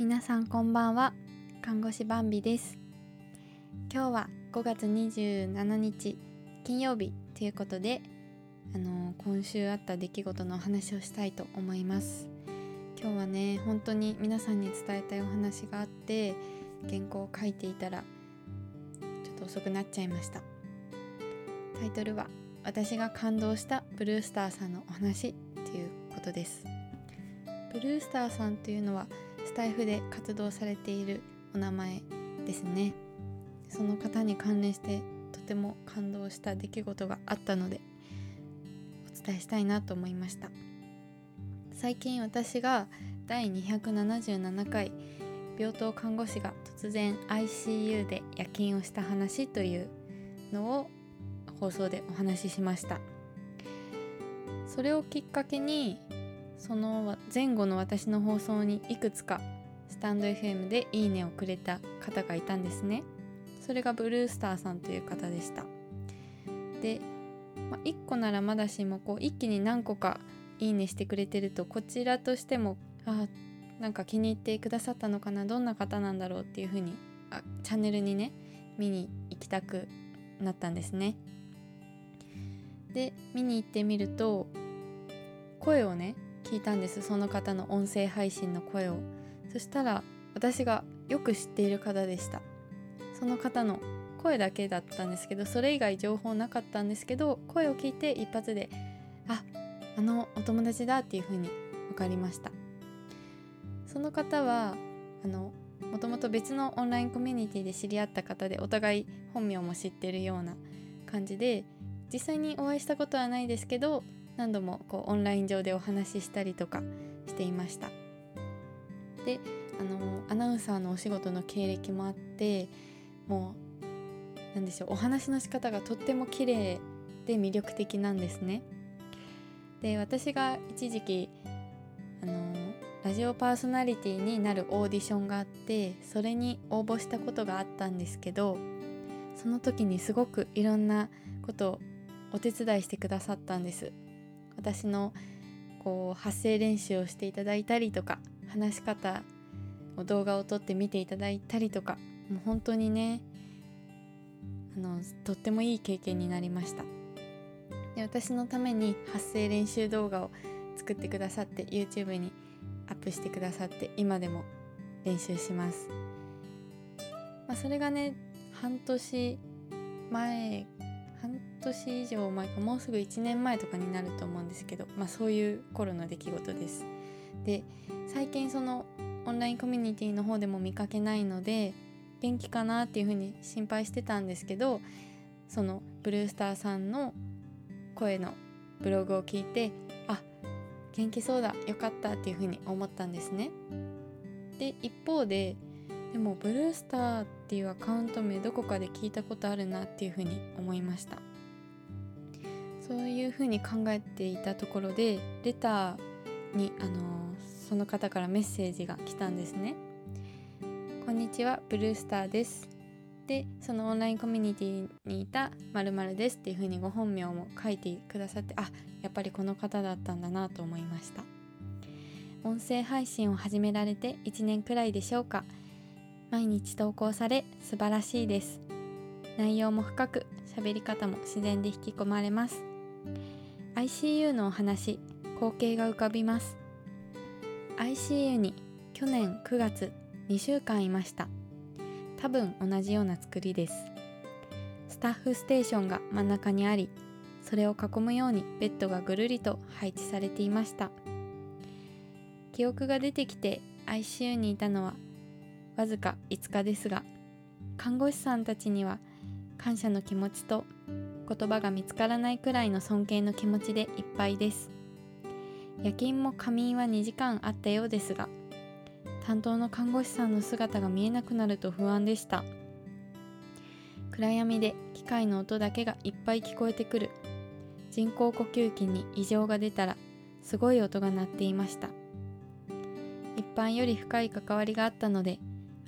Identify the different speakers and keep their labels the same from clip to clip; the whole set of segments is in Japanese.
Speaker 1: 皆さんこんばんは。看護師バンビです。今日は5月27日金曜日ということであの今週あった出来事のお話をしたいと思います。今日はね本当に皆さんに伝えたいお話があって原稿を書いていたらちょっと遅くなっちゃいました。タイトルは私が感動したブルースターさんのお話ということです。ブルースターさんというのはスタイフで活動されているお名前ですね。その方に関連してとても感動した出来事があったのでお伝えしたいなと思いました。最近私が第277回病棟看護師が突然 ICU で夜勤をした話というのを放送でお話ししました。それをきっかけにその前後の私の放送にいくつかスタンド FM でいいねをくれた方がいたんですね。それがブルースターさんという方でした。で、まあ、1個ならまだしもこう一気に何個かいいねしてくれてるとこちらとしてもあなんか気に入ってくださったのかなどんな方なんだろうっていう風にあチャンネルにね見に行きたくなったんですね。で見に行ってみると声をね聞いたんです。その方の音声配信の声を。そしたら私がよく知っている方でした。その方の声だけだったんですけどそれ以外情報なかったんですけど声を聞いて一発でああのお友達だっていう風に分かりました。その方はあのもともと別のオンラインコミュニティで知り合った方でお互い本名も知ってるような感じで実際にお会いしたことはないですけど何度もこうオンライン上でお話ししたりとかしていました。であのアナウンサーのお仕事の経歴もあってもう何でしょうお話の仕方がとっても綺麗で魅力的なんですね。で私が一時期あのラジオパーソナリティになるオーディションがあってそれに応募したことがあったんですけどその時にすごくいろんなことをお手伝いしてくださったんです。私のこう発声練習をしていただいたりとか話し方を動画を撮って見ていただいたりとかもう本当にねあのとってもいい経験になりました。で私のために発声練習動画を作ってくださって YouTube にアップしてくださって今でも練習します、まあ、それがね半年前年以上前かもうすぐ1年前とかになると思うんですけど、まあ、そういう頃の出来事です。で最近そのオンラインコミュニティの方でも見かけないので元気かなっていうふうに心配してたんですけどそのブルースターさんの声のブログを聞いてあ元気そうだよかったっていうふうに思ったんですね。で一方ででもブルースターっていうアカウント名どこかで聞いたことあるなっていうふうに思いましたそういうふうに考えていたところでレターにあのその方からメッセージが来たんですね。こんにちはブルースターです。でそのオンラインコミュニティにいた〇〇です。っていうふうにご本名も書いてくださってあやっぱりこの方だったんだなと思いました。音声配信を始められて1年くらいでしょうか。毎日投稿され素晴らしいです。内容も深く喋り方も自然で引き込まれます。ICU のお話光景が浮かびます。ICU に去年9月2週間いました。多分同じような作りです。スタッフステーションが真ん中にありそれを囲むようにベッドがぐるりと配置されていました。記憶が出てきて ICU にいたのはわずか5日ですが看護師さんたちには感謝の気持ちと言葉が見つからないくらいの尊敬の気持ちでいっぱいです。夜勤も仮眠は2時間あったようですが担当の看護師さんの姿が見えなくなると不安でした。暗闇で機械の音だけがいっぱい聞こえてくる。人工呼吸器に異常が出たらすごい音が鳴っていました。一般より深い関わりがあったので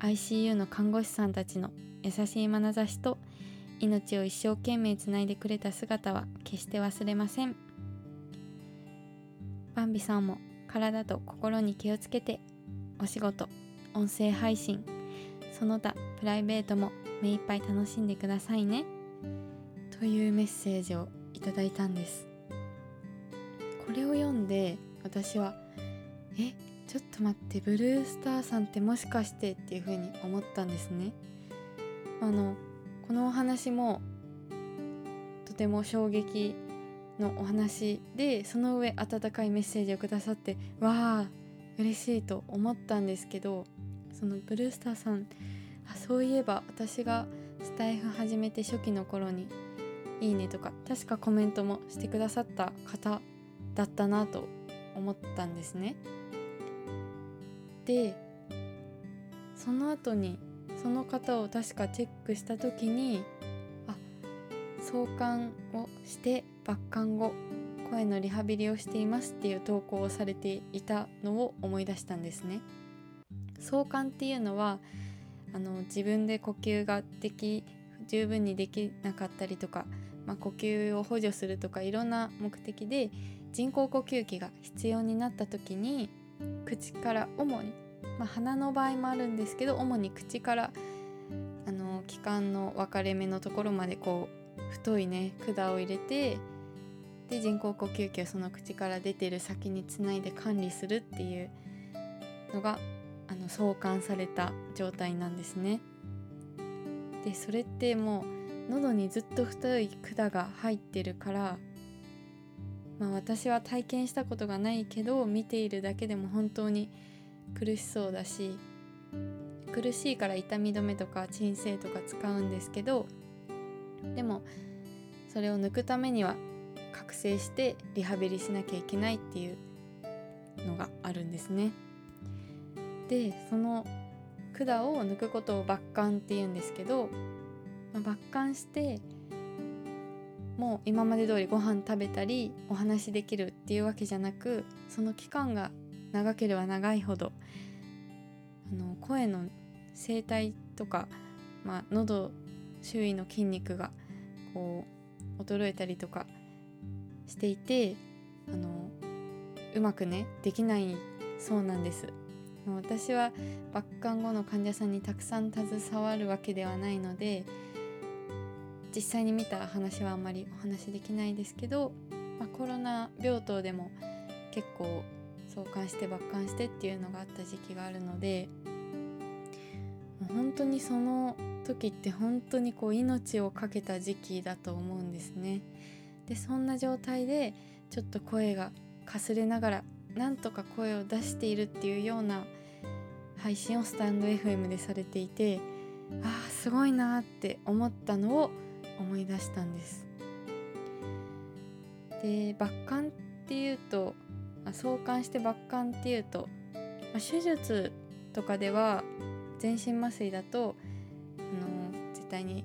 Speaker 1: ICU の看護師さんたちの優しい眼差しと命を一生懸命つないでくれた姿は決して忘れません。バンビさんも体と心に気をつけてお仕事音声配信その他プライベートも目いっぱい楽しんでくださいね。というメッセージをいただいたんです。これを読んで私はえちょっと待ってブルースターさんってもしかしてっていう風に思ったんですね。あのこのお話もとても衝撃のお話でその上温かいメッセージをくださってわあ嬉しいと思ったんですけどそのブルースターさんあそういえば私がスタイフ始めて初期の頃に「いいね」とか確かコメントもしてくださった方だったなと思ったんですね。でその後にその方を確かチェックした時にあ創刊をして抜刊後声のリハビリをしていますっていう投稿をされていたのを思い出したんですね。創刊っていうのはあの自分で呼吸ができ十分にできなかったりとか、まあ、呼吸を補助するとかいろんな目的で人工呼吸器が必要になった時に口から主に、まあ、鼻の場合もあるんですけど主に口からあの気管の分かれ目のところまでこう太いね管を入れてで人工呼吸器をその口から出てる先につないで管理するっていうのがあの創刊された状態なんですね。でそれってもう喉にずっと太い管が入ってるからまあ私は体験したことがないけど見ているだけでも本当に苦しそうだし苦しいから痛み止めとか鎮静とか使うんですけどでもそれを抜くためには覚醒してリハビリしなきゃいけないっていうのがあるんですね。でその管を抜くことを抜管って言うんですけど、まあ、抜管してもう今まで通りご飯食べたりお話できるっていうわけじゃなくその期間が長ければ長いほどあの声の声帯とか、まあ、喉周囲の筋肉がこう衰えたりとかしていてあのうまくねできないそうなんです。私は抜管後の患者さんにたくさん携わるわけではないので実際に見た話はあんまりお話できないですけど、まあ、コロナ病棟でも結構創刊して抜管してっていうのがあった時期があるのでもう本当にその時って本当にこう命を懸けた時期だと思うんですね。でそんな状態でちょっと声がかすれながらなんとか声を出しているっていうような配信をスタンド FM でされていてああすごいなって思ったのを思い出したんですで抜管っていうと創刊して抜管っていうと、まあ、手術とかでは全身麻酔だとあの絶対に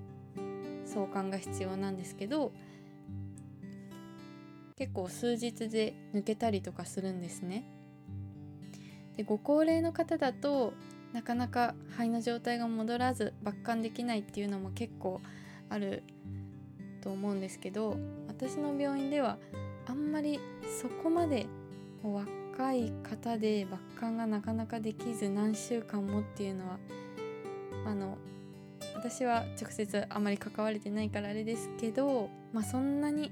Speaker 1: 創刊が必要なんですけど結構数日で抜けたりとかするんですね。でご高齢の方だとなかなか肺の状態が戻らず抜管できないっていうのも結構あると思うんですけど私の病院ではあんまりそこまで若い方で抜管がなかなかできず何週間もっていうのはあの私は直接あまり関われてないからあれですけど、まあ、そんなに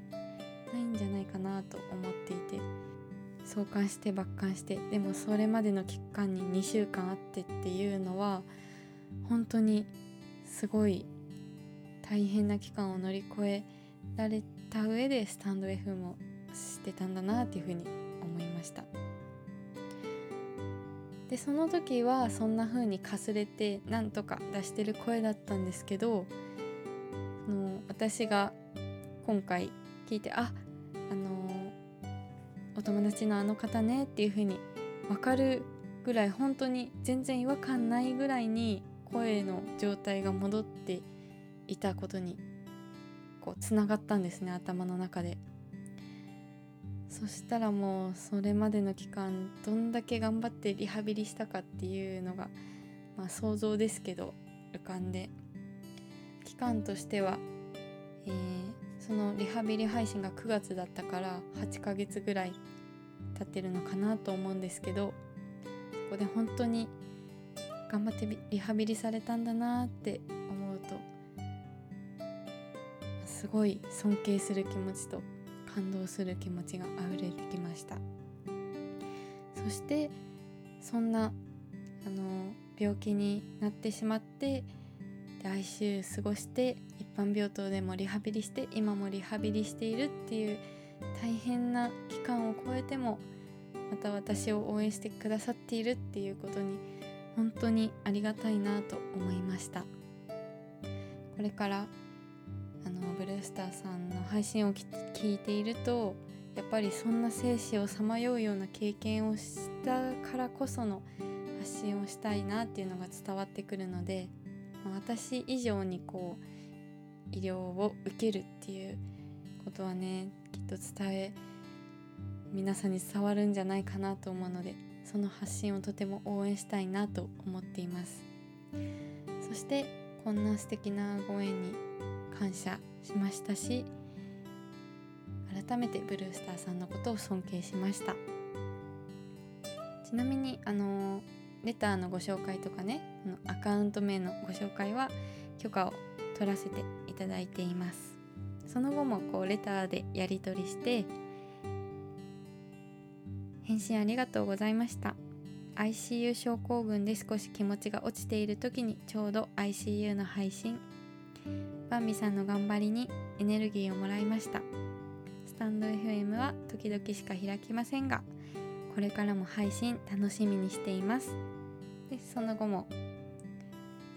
Speaker 1: ないんじゃないかなと思っていて創刊して抜刊してでもそれまでの期間に2週間あってっていうのは本当にすごい大変な期間を乗り越えられた上でスタンド F もしてたんだなっていうふうにました。でその時はそんな風にかすれてなんとか出してる声だったんですけどその私が今回聞いてああのお友達のあの方ねっていう風に分かるぐらい本当に全然違和感ないぐらいに声の状態が戻っていたことにこうつながったんですね頭の中で。そしたらもうそれまでの期間どんだけ頑張ってリハビリしたかっていうのが、まあ、想像ですけど浮かんで期間としては、えー、そのリハビリ配信が9月だったから8ヶ月ぐらい経ってるのかなと思うんですけどそこで本当に頑張ってリハビリされたんだなって思うとすごい尊敬する気持ちと感動する気持ちが溢れてきました。そしてそんなあの病気になってしまってで ICU 過ごして一般病棟でもリハビリして今もリハビリしているっていう大変な期間を超えてもまた私を応援してくださっているっていうことに本当にありがたいなと思いました。これからあのブルースターさんの配信を聞いているとやっぱりそんな生死をさまようような経験をしたからこその発信をしたいなっていうのが伝わってくるので私以上にこう医療を受けるっていうことはねきっと伝え皆さんに伝わるんじゃないかなと思うのでその発信をとても応援したいなと思っています。そしてこんな素敵なご縁に感謝しましたし改めてブルースターさんのことを尊敬しました。ちなみにあのレターのご紹介とかねアカウント名のご紹介は許可を取らせていただいています。その後もこうレターでやり取りして返信ありがとうございました。ICU 症候群で少し気持ちが落ちている時にちょうど ICU の配信バンビさんの頑張りにエネルギーをもらいました。スタンド FM は時々しか開きませんがこれからも配信楽しみにしています。でその後も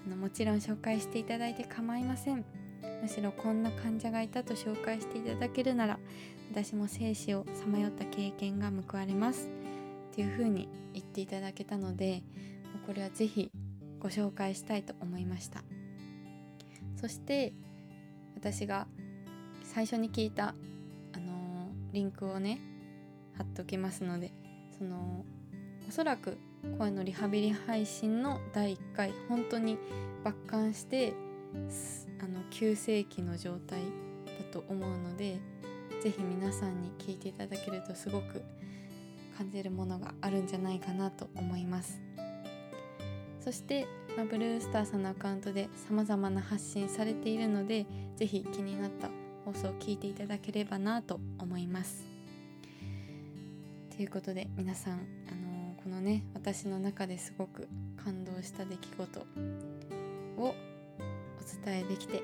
Speaker 1: あのもちろん紹介していただいて構いません。むしろこんな患者がいたと紹介していただけるなら私も生死をさまよった経験が報われます。っていう風に言っていただけたのでこれは是非ご紹介したいと思いました。そして私が最初に聞いた、あのー、リンクをね貼っときますのでそのおそらく声のリハビリ配信の第1回本当に抜管してあの急性期の状態だと思うので是非皆さんに聞いていただけるとすごく感じるものがあるんじゃないかなと思います。そして、まあ、ブルースターさんのアカウントで様々な発信されているので是非気になった放送を聞いていただければなと思います。ということで皆さん、あのー、このね私の中ですごく感動した出来事をお伝えできてと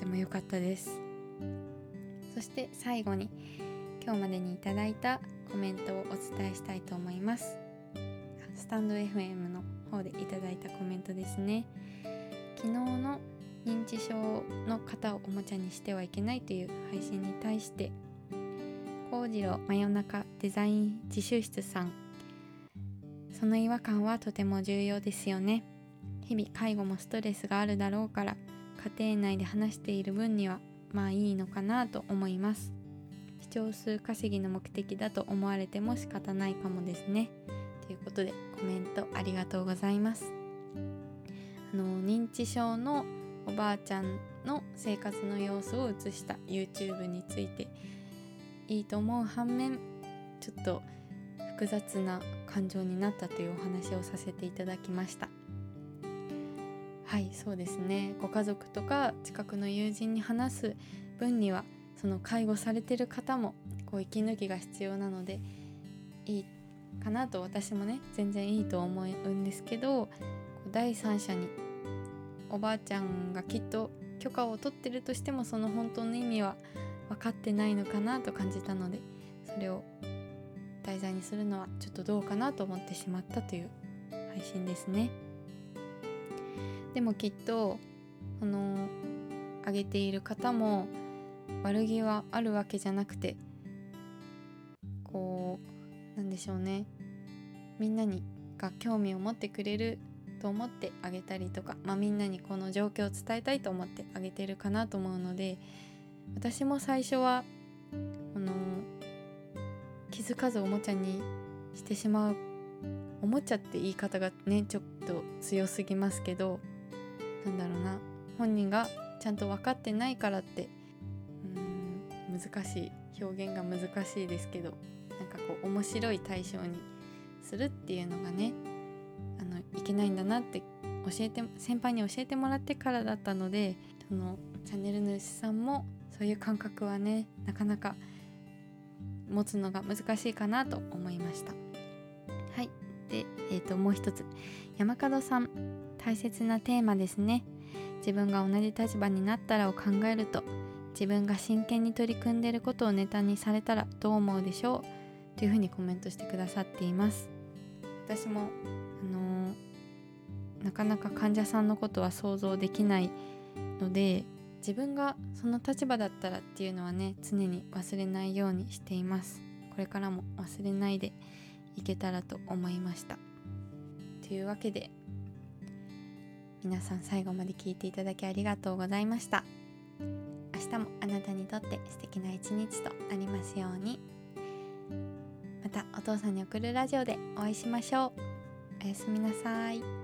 Speaker 1: ても良かったです。そして最後に今日までにいただいたコメントをお伝えしたいと思います。スタンド FM の方でいただいたコメントですね。昨日の認知症の方をおもちゃにしてはいけないという配信に対して幸次郎真夜中デザイン自習室さんその違和感はとても重要ですよね。日々介護もストレスがあるだろうから家庭内で話している分にはまあいいのかなと思います。視聴数稼ぎの目的だと思われても仕方ないかもですね。ということでコメントありがとうございます。あの認知症のおばあちゃんの生活の様子を映した YouTube についていいと思う反面ちょっと複雑な感情になったというお話をさせていただきました。はいそうですね。ご家族とか近くの友人に話す分にはその介護されてる方もこう息抜きが必要なのでいいかなと私もね全然いいと思うんですけど第三者におばあちゃんがきっと許可を取ってるとしてもその本当の意味は分かってないのかなと感じたのでそれを題材にするのはちょっとどうかなと思ってしまったという配信ですね。でもきっとあの上げている方も悪気はあるわけじゃなくてしょうね。みんなにが興味を持ってくれると思ってあげたりとか、まあ、みんなにこの状況を伝えたいと思ってあげてるかなと思うので私も最初はあの気づかずおもちゃにしてしまうおもちゃって言い方がねちょっと強すぎますけどなんだろうな。本人がちゃんと分かってないからってうん難しい。表現が難しいですけど。なんかこう面白い対象にするっていうのがねあのいけないんだなって教えて先輩に教えてもらってからだったのでそのチャンネル主さんもそういう感覚はねなかなか持つのが難しいかなと思いました。はい。で、えー、ともう一つ。山門さん大切なテーマですね。自分が同じ立場になったらを考えると自分が真剣に取り組んでることをネタにされたらどう思うでしょう？というふうにコメントしてくださっています。私もあのー、なかなか患者さんのことは想像できないので自分がその立場だったらっていうのはね常に忘れないようにしています。これからも忘れないでいけたらと思いました。というわけで皆さん最後まで聞いていただきありがとうございました。明日もあなたにとって素敵な一日となりますように。またお父さんに送るラジオでお会いしましょうおやすみなさい。